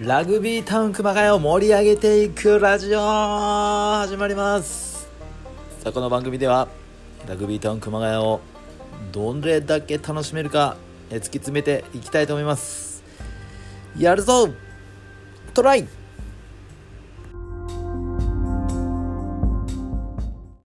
ラグビータウン熊谷を盛り上げていくラジオ始まります。さあこの番組ではラグビータウン熊谷をどれだけ楽しめるか突き詰めていきたいと思います。やるぞ!トライ!